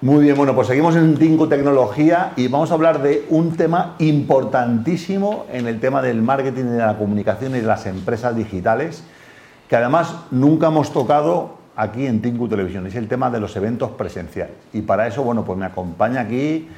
Muy bien, bueno, pues seguimos en Tinco Tecnología y vamos a hablar de un tema importantísimo en el tema del marketing y de la comunicación y de las empresas digitales, que además nunca hemos tocado aquí en Tinku Televisión, es el tema de los eventos presenciales. Y para eso, bueno, pues me acompaña aquí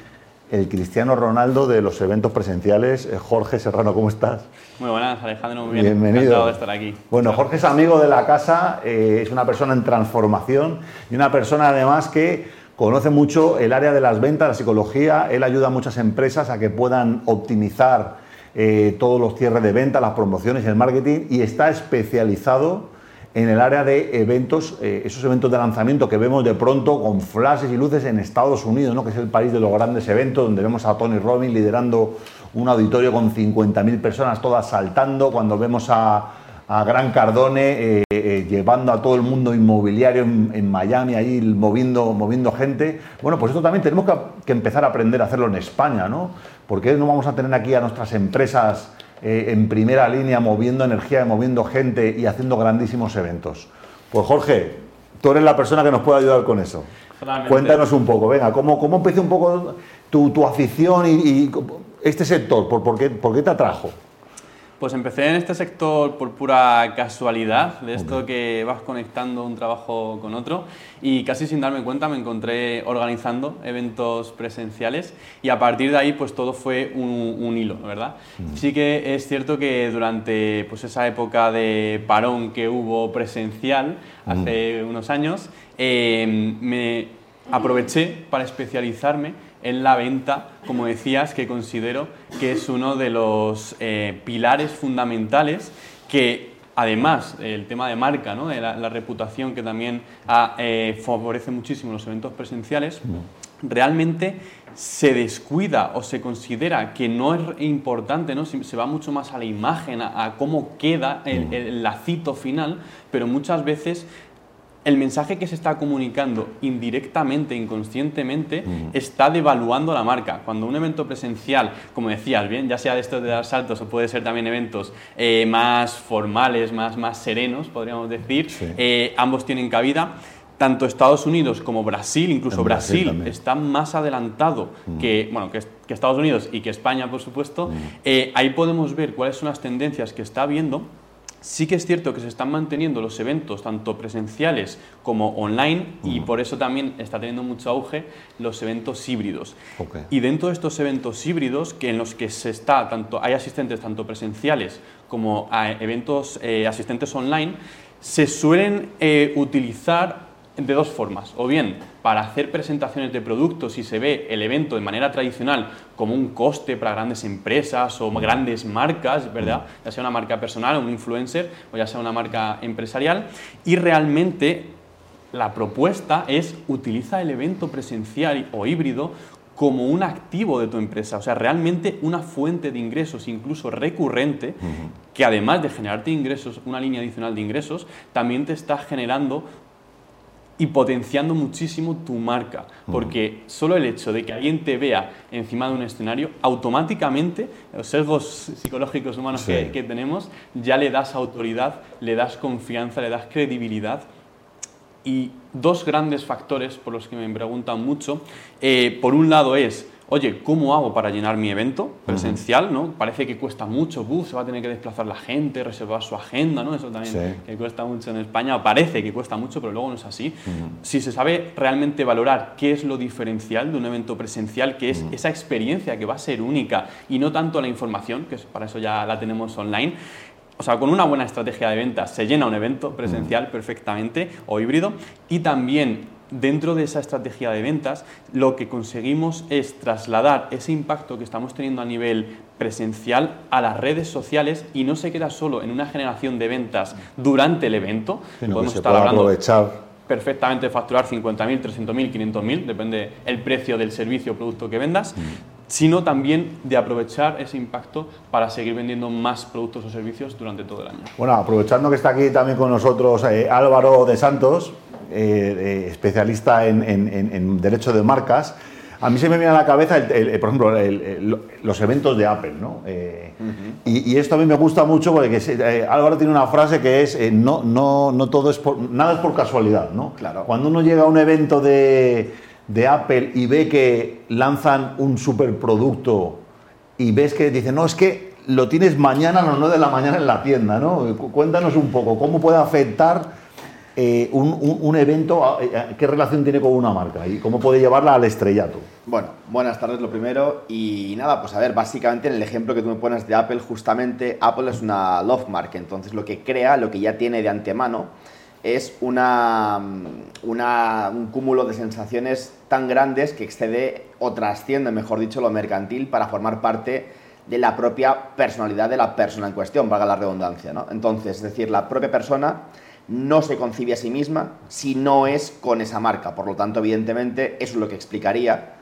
el Cristiano Ronaldo de los eventos presenciales. Eh, Jorge Serrano, ¿cómo estás? Muy buenas, Alejandro, muy bien. Bienvenido. Encantado de estar aquí. Bueno, Jorge es amigo de la casa, eh, es una persona en transformación y una persona además que conoce mucho el área de las ventas, la psicología. Él ayuda a muchas empresas a que puedan optimizar eh, todos los cierres de venta, las promociones, el marketing y está especializado en el área de eventos, eh, esos eventos de lanzamiento que vemos de pronto con flashes y luces en Estados Unidos, ¿no? que es el país de los grandes eventos, donde vemos a Tony Robbins liderando un auditorio con 50.000 personas todas saltando, cuando vemos a, Gran Cardone eh, eh, llevando a todo el mundo inmobiliario en, Miami, ahí moviendo, moviendo gente. Bueno, pues esto también tenemos que, que empezar a aprender a hacerlo en España, ¿no? Porque no vamos a tener aquí a nuestras empresas eh, en primera línea, moviendo energía, moviendo gente y haciendo grandísimos eventos. Pues Jorge, tú eres la persona que nos puede ayudar con eso. Cuéntanos un poco, venga, ¿cómo, cómo empezó un poco tu, afición y, este sector? ¿Por, por, qué, ¿Por qué te atrajo? Pues empecé en este sector por pura casualidad, de esto que vas conectando un trabajo con otro y casi sin darme cuenta me encontré organizando eventos presenciales y a partir de ahí pues todo fue un, hilo, ¿verdad? Mm. Sí que es cierto que durante pues esa época de parón que hubo presencial mm. hace unos años, eh, me aproveché para especializarme en la venta, como decías, que considero que es uno de los eh, pilares fundamentales que además el tema de marca, ¿no? de la, reputación que también ah, eh, favorece muchísimo los eventos presenciales, realmente se descuida o se considera que no es importante, ¿no? se va mucho más a la imagen, a, cómo queda el, el, lacito final, pero muchas veces el mensaje que se está comunicando indirectamente, inconscientemente, está devaluando la marca. Cuando un evento presencial, como decías, bien, ya sea de estos de dar saltos o puede ser también eventos eh, más formales, más, más serenos, podríamos decir, eh, ambos tienen cabida. Tanto Estados Unidos como Brasil, incluso Brasil, está más adelantado que, bueno, que, Estados Unidos y que España, por supuesto. Eh, ahí podemos ver cuáles son las tendencias que está habiendo Sí que es cierto que se están manteniendo los eventos tanto presenciales como online y por eso también está teniendo mucho auge los eventos híbridos. Y dentro de estos eventos híbridos, que en los que se está tanto hay asistentes tanto presenciales como eventos eh, asistentes online, se suelen eh, utilizar de dos formas. O bien para hacer presentaciones de productos y se ve el evento de manera tradicional como un coste para grandes empresas o grandes marcas, ¿verdad? Ya sea una marca personal, un influencer o ya sea una marca empresarial. Y realmente la propuesta es utiliza el evento presencial o híbrido como un activo de tu empresa, o sea, realmente una fuente de ingresos, incluso recurrente, que además de generarte ingresos, una línea adicional de ingresos, también te está generando y potenciando muchísimo tu marca, porque solo el hecho de que alguien te vea encima de un escenario, automáticamente, los sesgos psicológicos humanos que, tenemos, ya le das autoridad, le das confianza, le das credibilidad. Y dos grandes factores por los que me preguntan mucho, eh, por un lado es oye, ¿cómo hago para llenar mi evento presencial? ¿no? Parece que cuesta mucho, se va a tener que desplazar la gente, reservar su agenda, ¿no? eso también que cuesta mucho en España, parece que cuesta mucho, pero luego no es así. Si se sabe realmente valorar qué es lo diferencial de un evento presencial, que es esa experiencia que va a ser única y no tanto la información, que para eso ya la tenemos online, o sea, con una buena estrategia de ventas se llena un evento presencial perfectamente o híbrido y también dentro de esa estrategia de ventas, lo que conseguimos es trasladar ese impacto que estamos teniendo a nivel presencial a las redes sociales y no se queda solo en una generación de ventas durante el evento. Podemos estar hablando aprovechar perfectamente facturar 50.000, 300.000, 500.000, depende el precio del servicio o producto que vendas, mm. Sino también de aprovechar ese impacto para seguir vendiendo más productos o servicios durante todo el año. Bueno, aprovechando que está aquí también con nosotros eh, Álvaro de Santos, eh, especialista en, derecho de marcas, a mí se me viene a la cabeza, por ejemplo, los eventos de Apple, ¿no? Eh, y, esto a mí me gusta mucho porque eh, Álvaro tiene una frase que es no, no, no todo es por, nada es por casualidad, ¿no? Claro. Cuando uno llega a un evento de, de Apple y ve que lanzan un superproducto y ves que dicen, no, es que lo tienes mañana a las 9 de la mañana en la tienda, ¿no? Cuéntanos un poco, ¿cómo puede afectar eh, un, evento, eh, qué relación tiene con una marca y cómo puede llevarla al estrellato? Bueno, buenas tardes lo primero y nada, pues a ver, básicamente en el ejemplo que tú me pones de Apple, justamente Apple es una love mark, entonces lo que crea, lo que ya tiene de antemano, es una, un cúmulo de sensaciones tan grandes que excede o trasciende, mejor dicho, lo mercantil para formar parte de la propia personalidad de la persona en cuestión, valga la redundancia. ¿no? Entonces, es decir, la propia persona no se concibe a sí misma si no es con esa marca. Por lo tanto, evidentemente, eso es lo que explicaría,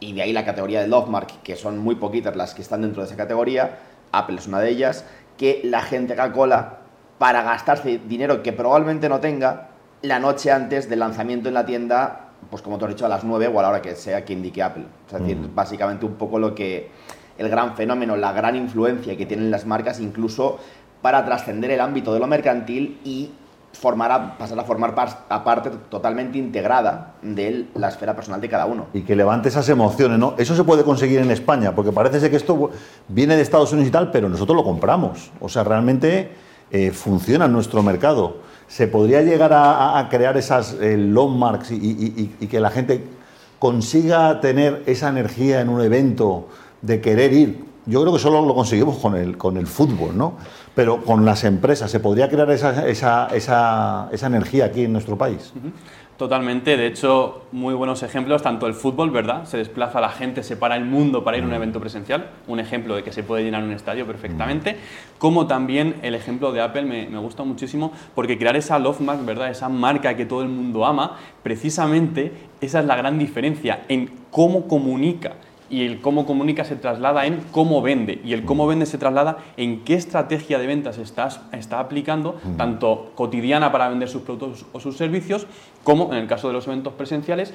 y de ahí la categoría de Love Mark, que son muy poquitas las que están dentro de esa categoría, Apple es una de ellas, que la gente haga cola para gastarse dinero que probablemente no tenga la noche antes del lanzamiento en la tienda, pues como te he dicho, a las 9 o a la hora que sea que indique Apple. Es decir, básicamente un poco lo que el gran fenómeno, la gran influencia que tienen las marcas, incluso para trascender el ámbito de lo mercantil y formar pasar a formar parte totalmente integrada de la esfera personal de cada uno. Y que levante esas emociones, ¿no? Eso se puede conseguir en España, porque parece ser que esto viene de Estados Unidos y tal, pero nosotros lo compramos. O sea, realmente eh, funciona en nuestro mercado. ¿Se podría llegar a, crear esas eh, long marks y, que la gente consiga tener esa energía en un evento de querer ir? Yo creo que solo lo conseguimos con el, con el fútbol, ¿no? Pero con las empresas, ¿se podría crear esa, esa, esa, esa energía aquí en nuestro país? Totalmente, de hecho, muy buenos ejemplos, tanto el fútbol, ¿verdad? Se desplaza la gente, se para el mundo para ir a un evento presencial, un ejemplo de que se puede llenar un estadio perfectamente, como también el ejemplo de Apple me, me gusta muchísimo, porque crear esa love mark, ¿verdad? Esa marca que todo el mundo ama, precisamente esa es la gran diferencia en cómo comunica y el cómo comunica se traslada en cómo vende. Y el cómo vende se traslada en qué estrategia de ventas estás, está aplicando, tanto cotidiana para vender sus productos o sus servicios, como en el caso de los eventos presenciales,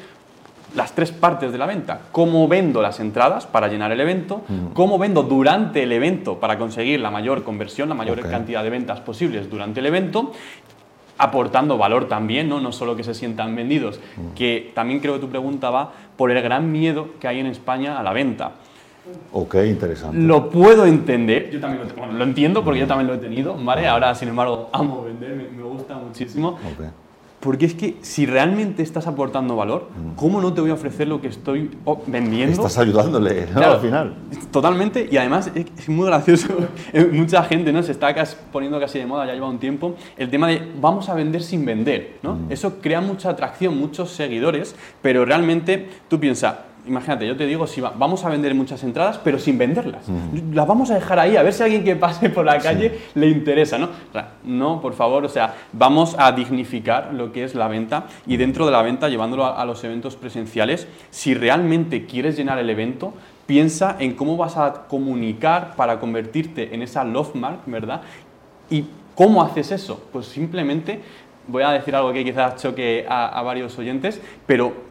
las tres partes de la venta. Cómo vendo las entradas para llenar el evento, cómo vendo durante el evento para conseguir la mayor conversión, la mayor cantidad de ventas posibles durante el evento aportando valor también, ¿no? no solo que se sientan vendidos, mm. que también creo que tu pregunta va por el gran miedo que hay en España a la venta. Ok, interesante. Lo puedo entender, yo también lo, lo entiendo porque yo mm. también lo he tenido, ¿vale? Ahora, sin embargo, amo vender, me, gusta muchísimo. Okay. Porque es que si realmente estás aportando valor, mm. ¿cómo no te voy a ofrecer lo que estoy vendiendo? Estás ayudándole al final. Totalmente, y además es muy gracioso. Eh, mucha gente ¿no? se está poniendo casi de moda, ya lleva un tiempo, el tema de vamos a vender sin vender. ¿no? Mm. Eso crea mucha atracción, muchos seguidores, pero realmente tú piensas, imagínate, yo te digo, si vamos a vender muchas entradas, pero sin venderlas. Las vamos a dejar ahí, a ver si a alguien que pase por la calle le interesa, ¿no? no, por favor, o sea, vamos a dignificar lo que es la venta y dentro de la venta, llevándolo a, los eventos presenciales, si realmente quieres llenar el evento, piensa en cómo vas a comunicar para convertirte en esa love mark, ¿verdad? Y cómo haces eso? Pues simplemente, voy a decir algo que quizás choque a, a varios oyentes, pero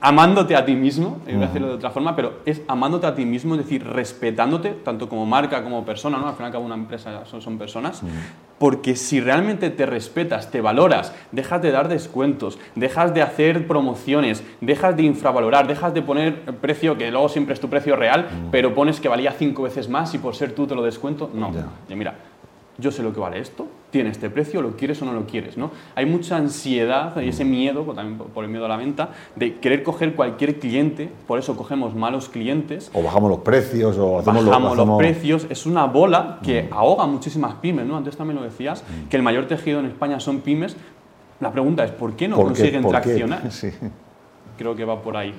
amándote a ti mismo, voy a hacerlo de otra forma, pero es amándote a ti mismo, es decir, respetándote, tanto como marca como persona, ¿no? Al final, una empresa son, son personas. Porque si realmente te respetas, te valoras, dejas de dar descuentos, dejas de hacer promociones, dejas de infravalorar, dejas de poner precio que luego siempre es tu precio real, pero pones que valía cinco veces más y por ser tú te lo descuento. No. Ya. mira, yo sé lo que vale esto, tiene este precio, lo quieres o no lo quieres. ¿no? Hay mucha ansiedad y ese miedo, también por el miedo a la venta, de querer coger cualquier cliente, por eso cogemos malos clientes. O bajamos los precios, o hacemos bajamos los precios. Es una bola que mm. ahoga muchísimas pymes. ¿no? Antes también lo decías, mm. que el mayor tejido en España son pymes. La pregunta es, ¿por qué no consiguen traccionar? Creo que va por ahí.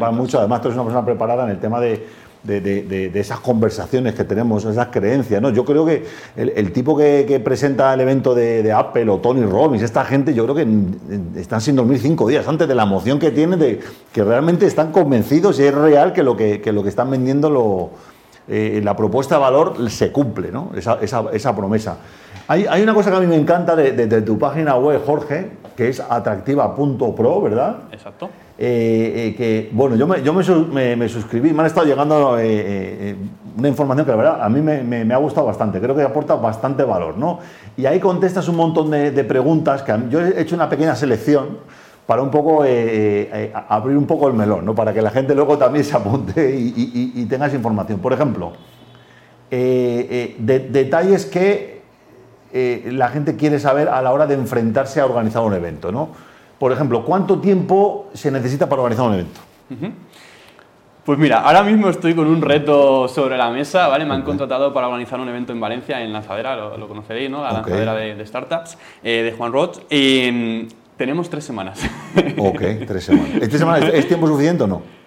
va, mucho. Además, tú eres una persona preparada en el tema de de, esas conversaciones que tenemos, esas creencias. ¿no? Yo creo que el, tipo que, presenta el evento de, Apple o Tony Robbins, esta gente, yo creo que están sin dormir cinco días antes de la emoción que tienen, de que realmente están convencidos y es real que lo que, lo que están vendiendo, lo, eh, la propuesta de valor se cumple, ¿no? esa, esa, promesa. Hay, hay, una cosa que a mí me encanta de, tu página web, Jorge, que es atractiva.pro, ¿verdad? Exacto. Eh, eh, que, bueno, yo, me, yo me, suscribí, me han estado llegando eh, una información que la verdad a mí me, ha gustado bastante, creo que aporta bastante valor, ¿no? Y ahí contestas un montón de, preguntas, que yo he hecho una pequeña selección, para un poco abrir un poco el melón, ¿no? para que la gente luego también se apunte y, tenga esa información. Por ejemplo, detalles que la gente quiere saber a la hora de enfrentarse a organizar un evento. ¿no? Por ejemplo, ¿cuánto tiempo se necesita para organizar un evento? Pues mira, ahora mismo estoy con un reto sobre la mesa, ¿vale? Me han contratado para organizar un evento en Valencia, en Lanzadera, lo, conoceréis, ¿no? La lanzadera de, startups, eh, de Juan Roth. Y tenemos tres semanas. Ok, tres semanas. ¿Tres semanas es tiempo suficiente o no?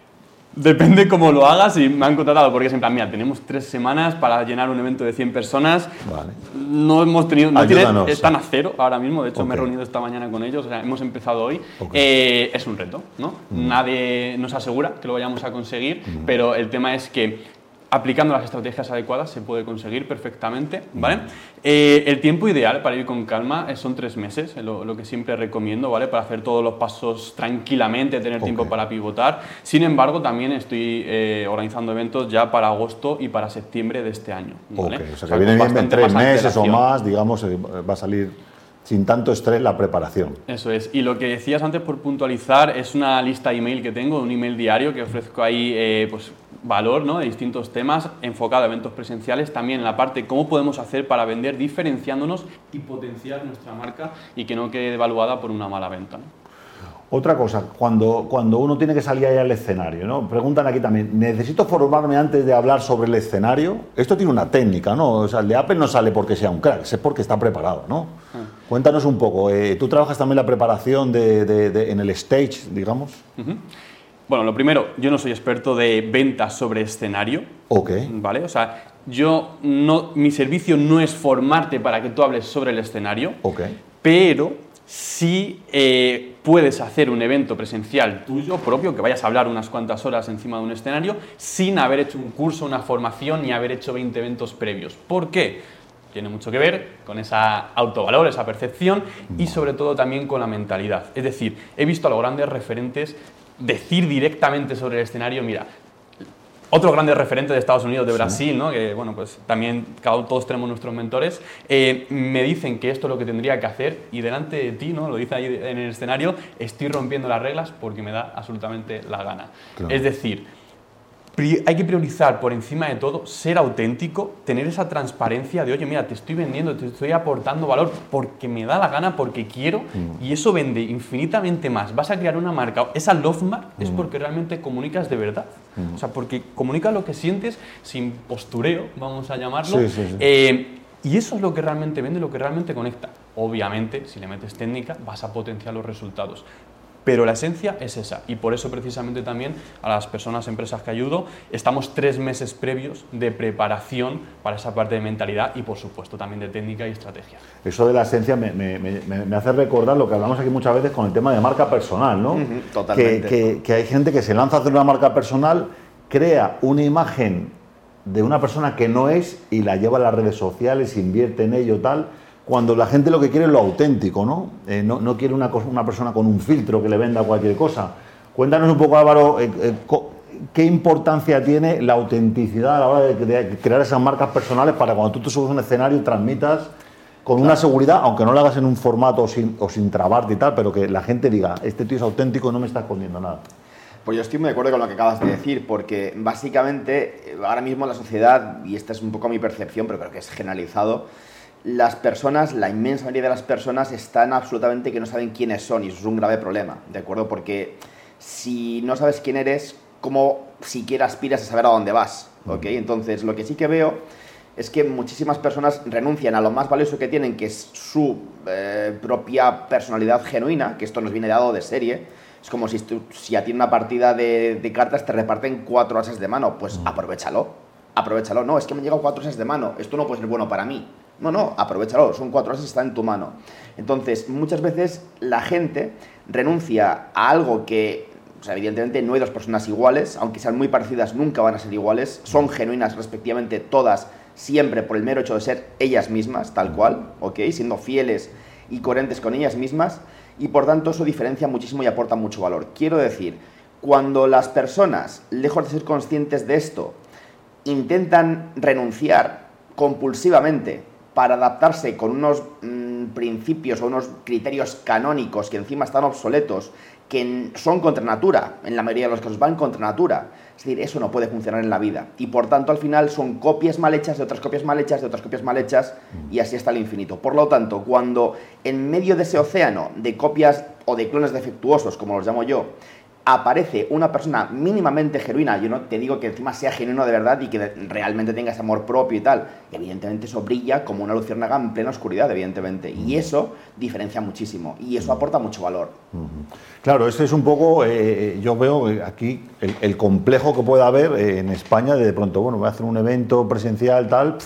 Depende cómo lo hagas y me han contratado porque es en plan, mira, tenemos tres semanas para llenar un evento de 100 personas. Vale. No hemos tenido, no están a cero ahora mismo, de hecho me he reunido esta mañana con ellos, o sea, hemos empezado hoy. Eh, es un reto, ¿no? Mm. Nadie nos asegura que lo vayamos a conseguir, mm. pero el tema es que aplicando las estrategias adecuadas se puede conseguir perfectamente, ¿vale? Eh, el tiempo ideal para ir con calma eh, son tres meses, lo, que siempre recomiendo, ¿vale? Para hacer todos los pasos tranquilamente, tener tiempo para pivotar. Sin embargo, también estoy eh, organizando eventos ya para agosto y para septiembre de este año, ¿vale? O sea, que viene bien en tres meses o más, digamos, va a salir sin tanto estrés la preparación. Eso es. Y lo que decías antes por puntualizar es una lista email que tengo, un email diario que ofrezco ahí, pues valor ¿no? de distintos temas enfocado a eventos presenciales, también en la parte cómo podemos hacer para vender diferenciándonos y potenciar nuestra marca y que no quede devaluada por una mala venta. Otra cosa, cuando, cuando uno tiene que salir ahí al escenario, ¿no? Preguntan aquí también, ¿necesito formarme antes de hablar sobre el escenario? Esto tiene una técnica, ¿no? O sea, el de Apple no sale porque sea un crack, es porque está preparado, ¿no? Ah. Cuéntanos un poco, eh, ¿tú trabajas también la preparación de, en el stage, digamos? Bueno, lo primero, yo no soy experto de ventas sobre escenario. Ok. ¿Vale? O sea, yo no, mi servicio no es formarte para que tú hables sobre el escenario. Ok. Pero sí eh, puedes hacer un evento presencial tuyo propio, que vayas a hablar unas cuantas horas encima de un escenario, sin haber hecho un curso, una formación, ni haber hecho 20 eventos previos. ¿Por qué? Tiene mucho que ver con esa autovalor, esa percepción y sobre todo también con la mentalidad. Es decir, he visto a los grandes referentes decir directamente sobre el escenario, mira, otro grande referente de Estados Unidos, de Brasil, ¿no? que bueno, pues también todos tenemos nuestros mentores, eh, me dicen que esto es lo que tendría que hacer y delante de ti, ¿no? lo dice ahí en el escenario, estoy rompiendo las reglas porque me da absolutamente la gana. Es decir, hay que priorizar por encima de todo ser auténtico, tener esa transparencia de, oye, mira, te estoy vendiendo, te estoy aportando valor porque me da la gana, porque quiero, mm. y eso vende infinitamente más. Vas a crear una marca, esa love mark es mm. porque realmente comunicas de verdad. Mm. O sea, porque comunicas lo que sientes sin postureo, vamos a llamarlo. Eh, y eso es lo que realmente vende, lo que realmente conecta. Obviamente, si le metes técnica, vas a potenciar los resultados. Pero la esencia es esa y por eso precisamente también a las personas, empresas que ayudo, estamos tres meses previos de preparación para esa parte de mentalidad y por supuesto también de técnica y estrategia. Eso de la esencia me, hace recordar lo que hablamos aquí muchas veces con el tema de marca personal, ¿no? totalmente. Que, hay gente que se lanza a hacer una marca personal, crea una imagen de una persona que no es y la lleva a las redes sociales, invierte en ello tal cuando la gente lo que quiere es lo auténtico, ¿no? Eh, no, quiere una, una, persona con un filtro que le venda cualquier cosa. Cuéntanos un poco, Álvaro, eh, eh, qué importancia tiene la autenticidad a la hora de, crear esas marcas personales para cuando tú te subes a un escenario transmitas con una seguridad, aunque no lo hagas en un formato o sin, o sin trabarte y tal, pero que la gente diga, este tío es auténtico no me está escondiendo nada. Pues yo estoy muy de acuerdo con lo que acabas de decir, porque básicamente ahora mismo la sociedad, y esta es un poco mi percepción, pero creo que es generalizado, las personas, la inmensa mayoría de las personas están absolutamente que no saben quiénes son y eso es un grave problema, ¿de acuerdo? Porque si no sabes quién eres, ¿cómo siquiera aspiras a saber a dónde vas? ¿Ok? Entonces, lo que sí que veo es que muchísimas personas renuncian a lo más valioso que tienen, que es su eh, propia personalidad genuina, que esto nos viene dado de serie. Es como si, si a ti una partida de, de, cartas te reparten cuatro ases de mano, pues aprovechalo, aprovechalo. No, es que me han llegado cuatro ases de mano, esto no puede ser bueno para mí. No, no, aprovechalo, son cuatro horas, está en tu mano. Entonces, muchas veces la gente renuncia a algo que, o sea, evidentemente no hay dos personas iguales, aunque sean muy parecidas, nunca van a ser iguales, son genuinas respectivamente todas, siempre por el mero hecho de ser ellas mismas, tal cual, ¿ok? Siendo fieles y coherentes con ellas mismas, y por tanto eso diferencia muchísimo y aporta mucho valor. Quiero decir, cuando las personas, lejos de ser conscientes de esto, intentan renunciar compulsivamente para adaptarse con unos mm, principios o unos criterios canónicos que encima están obsoletos, que son contra natura, en la mayoría de los casos van contra natura. Es decir, eso no puede funcionar en la vida. Y por tanto, al final son copias mal hechas de otras copias mal hechas, de otras copias mal hechas, y así hasta el infinito. Por lo tanto, cuando en medio de ese océano de copias o de clones defectuosos, como los llamo yo, aparece una persona mínimamente genuina, yo no te digo que encima sea genuino de verdad y que realmente tenga ese amor propio y tal, evidentemente eso brilla como una luciérnaga en plena oscuridad, evidentemente, y eso diferencia muchísimo y eso aporta mucho valor. Claro, este es un poco, eh, yo veo aquí el, complejo que puede haber eh, en España de, de pronto, bueno, voy a hacer un evento presencial, tal,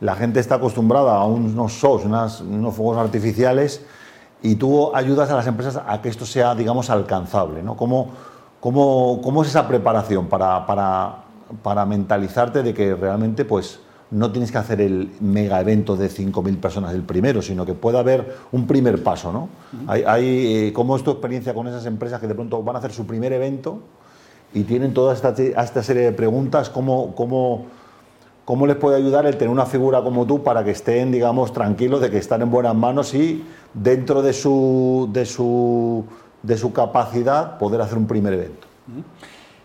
la gente está acostumbrada a unos shows, unos fuegos artificiales, y tú ayudas a las empresas a que esto sea, digamos, alcanzable. ¿no? ¿Cómo, cómo, cómo es esa preparación para, para, para, mentalizarte de que realmente pues, no tienes que hacer el mega evento de 5.000 personas el primero, sino que puede haber un primer paso? ¿no? hay, hay, eh, ¿Cómo es tu experiencia con esas empresas que de pronto van a hacer su primer evento y tienen toda esta, esta serie de preguntas? ¿Cómo, cómo ¿Cómo les puede ayudar el tener una figura como tú para que estén, digamos, tranquilos de que están en buenas manos y dentro de su, de su, de su capacidad poder hacer un primer evento?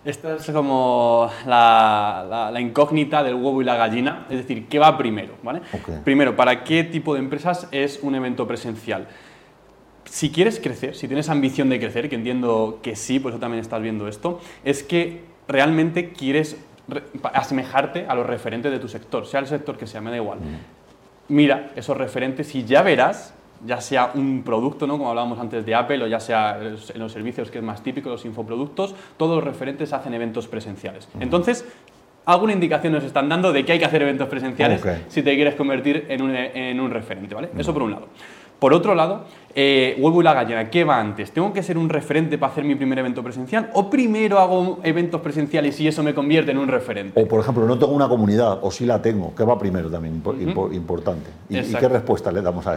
Esta es como la, la, incógnita del huevo y la gallina, es decir, ¿qué va primero? ¿vale? Primero, ¿para qué tipo de empresas es un evento presencial? Si quieres crecer, si tienes ambición de crecer, que entiendo que sí, por eso también estás viendo esto, es que realmente quieres asemejarte a los referentes de tu sector, sea el sector que sea, me da igual. Mm. Mira esos referentes y ya verás, ya sea un producto, ¿no? como hablábamos antes de Apple, o ya sea en los servicios que es más típico, los infoproductos, todos los referentes hacen eventos presenciales. Entonces, alguna indicación nos están dando de que hay que hacer eventos presenciales si te quieres convertir en un, en un referente, ¿vale? Eso por un lado. Por otro lado, eh, huevo y la gallina, ¿qué va antes? ¿Tengo que ser un referente para hacer mi primer evento presencial? ¿O primero hago eventos presenciales y eso me convierte en un referente? O, por ejemplo, no tengo una comunidad, o sí la tengo, ¿qué va primero también? Importante. ¿Y, qué respuesta le damos a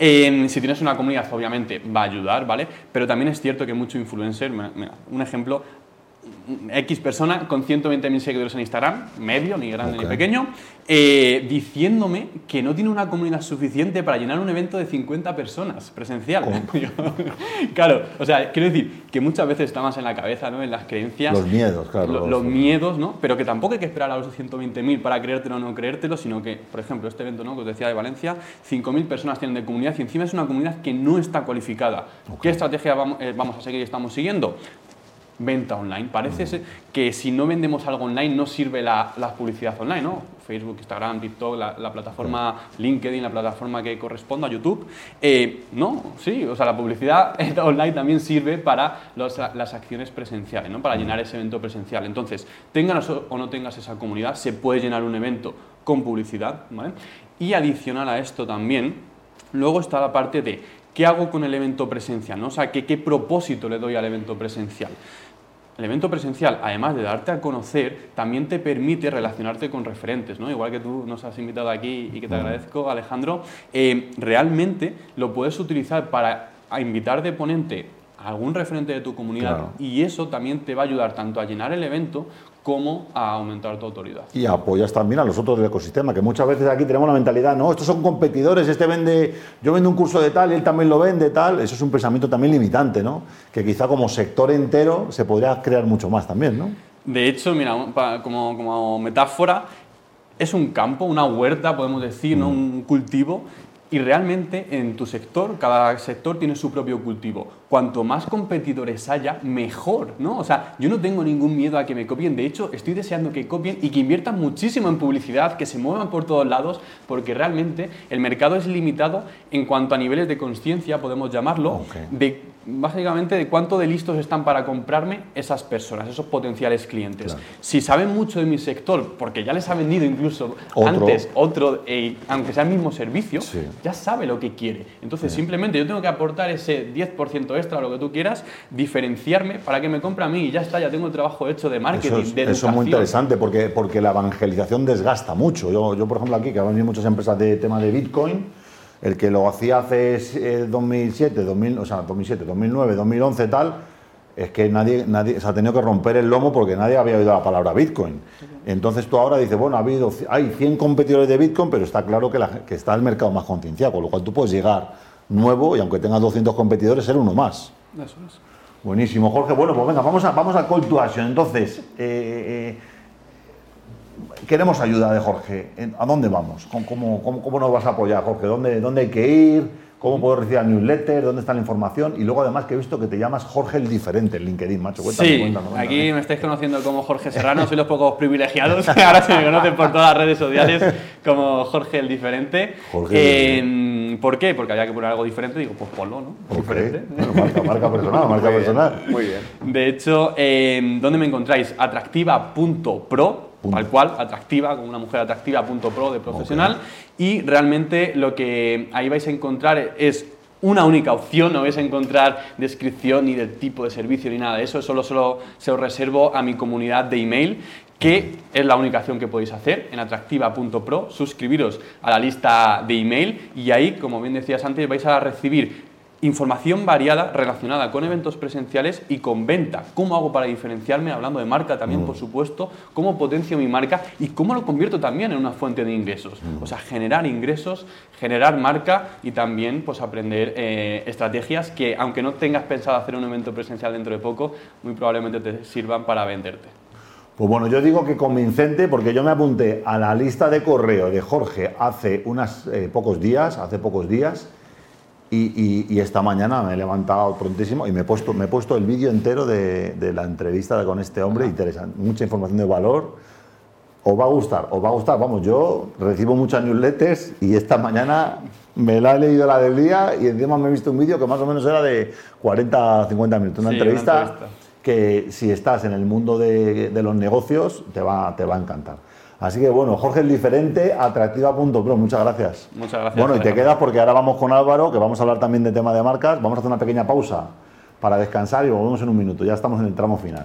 si tienes una comunidad, obviamente va a ayudar, ¿vale? Pero también es cierto que mucho influencer, un ejemplo, X persona con 120.000 seguidores en Instagram, medio, ni grande ni pequeño, eh, diciéndome que no tiene una comunidad suficiente para llenar un evento de 50 personas presencial. claro, o sea, quiero decir que muchas veces está más en la cabeza, ¿no? En las creencias. Los miedos, claro. los, miedos, ¿no? Pero que tampoco hay que esperar a los 120.000 para creértelo o no creértelo, sino que, por ejemplo, este evento, ¿no? Que os decía de Valencia, 5.000 personas tienen de comunidad y encima es una comunidad que no está cualificada. ¿Qué estrategia vamos, eh, vamos a seguir y estamos siguiendo? Venta online. Parece que si no vendemos algo online no sirve la, publicidad online, ¿no? Facebook, Instagram, TikTok, la, plataforma LinkedIn, la plataforma que corresponda a YouTube. Eh, no, sí, o sea, la publicidad online también sirve para las acciones presenciales, ¿no? Para llenar ese evento presencial. Entonces, tengas o no tengas esa comunidad, se puede llenar un evento con publicidad, ¿vale? Y adicional a esto también, luego está la parte de ¿qué hago con el evento presencial? ¿no? O sea, ¿qué, ¿qué propósito le doy al evento presencial? El evento presencial, además de darte a conocer, también te permite relacionarte con referentes, ¿no? Igual que tú nos has invitado aquí y que te agradezco, Alejandro, eh, realmente lo puedes utilizar para invitar de ponente a algún referente de tu comunidad y eso también te va a ayudar tanto a llenar el evento como a aumentar tu autoridad. Y apoyas también a los otros del ecosistema, que muchas veces aquí tenemos la mentalidad, no, estos son competidores, este vende, yo vendo un curso de tal él también lo vende, tal. Eso es un pensamiento también limitante, ¿no? Que quizá como sector entero se podría crear mucho más también, ¿no? De hecho, mira, como, como metáfora, es un campo, una huerta, podemos decir, ¿no? Mm. un cultivo y realmente en tu sector, cada sector tiene su propio cultivo. Cuanto más competidores haya, mejor, ¿no? O sea, yo no tengo ningún miedo a que me copien. De hecho, estoy deseando que copien y que inviertan muchísimo en publicidad, que se muevan por todos lados, porque realmente el mercado es limitado en cuanto a niveles de conciencia, podemos llamarlo, de básicamente de cuánto de listos están para comprarme esas personas, esos potenciales clientes. Si saben mucho de mi sector, porque ya les ha vendido incluso antes otro, eh, aunque sea el mismo servicio, ya sabe lo que quiere. Entonces, simplemente yo tengo que aportar ese 10% extra, lo que tú quieras, diferenciarme para que me compre a mí y ya está, ya tengo el trabajo hecho de marketing, eso es, de Eso es muy interesante porque, porque la evangelización desgasta mucho. Yo, yo por ejemplo, aquí, que han muchas empresas de tema de Bitcoin, el que lo hacía hace 2007, 2000, o sea, 2007, 2009, 2011, tal, es que nadie, nadie se ha tenido que romper el lomo porque nadie había oído la palabra Bitcoin. Entonces tú ahora dices, bueno, ha habido, hay 100 competidores de Bitcoin, pero está claro que, que está el mercado más concienciado, con lo cual tú puedes llegar nuevo y aunque tengas 200 competidores, ser uno más. Eso es. Buenísimo, Jorge. Bueno, pues venga, vamos a, vamos a call to action. Entonces, eh, eh, queremos ayuda de Jorge. ¿A dónde vamos? ¿Cómo, cómo, cómo nos vas a apoyar, Jorge? ¿Dónde, ¿Dónde hay que ir? cómo puedo recibir el newsletter, dónde está la información y luego además que he visto que te llamas Jorge el Diferente en LinkedIn, macho. Cuéntame, sí, aquí me estáis conociendo como Jorge Serrano, soy los pocos privilegiados, ahora se me conocen por todas las redes sociales como Jorge el Diferente. Jorge ¿Por qué? Porque había que poner algo diferente, digo, pues ponlo, ¿no? Diferente. marca, marca, personal, marca personal. muy bien. De hecho, ¿dónde me encontráis? Atractiva.pro tal cual, atractiva, como una mujer atractiva, punto pro de profesional. Y realmente lo que ahí vais a encontrar es una única opción, no vais a encontrar descripción ni del tipo de servicio ni nada de eso, solo, solo se os reservo a mi comunidad de email que es la única acción que podéis hacer en atractiva.pro, suscribiros a la lista de email y ahí, como bien decías antes, vais a recibir Información variada relacionada con eventos presenciales y con venta. ¿Cómo hago para diferenciarme? Hablando de marca también, por mm. supuesto. ¿Cómo potencio mi marca? Y cómo lo convierto también en una fuente de ingresos. Mm. O sea, generar ingresos, generar marca y también pues, aprender eh, estrategias que, aunque no tengas pensado hacer un evento presencial dentro de poco, muy probablemente te sirvan para venderte. Pues bueno, yo digo que convincente porque yo me apunté a la lista de correo de Jorge hace unos eh, pocos días, hace pocos días, y, esta mañana me he levantado prontísimo y me he puesto, me he puesto el vídeo entero de, la entrevista con este hombre, interesante, mucha información de valor. Os va a gustar, os va a gustar. Vamos, yo recibo muchas newsletters y esta mañana me la he leído la del día y encima me he visto un vídeo que más o menos era de 40 50 minutos. Una, entrevista, que si estás en el mundo de, de los negocios te va, te va a encantar. Así que bueno, Jorge el diferente, atractiva.pro, muchas gracias. Muchas gracias. Bueno, y te quedas porque ahora vamos con Álvaro, que vamos a hablar también de tema de marcas. Vamos a hacer una pequeña pausa para descansar y volvemos en un minuto. Ya estamos en el tramo final.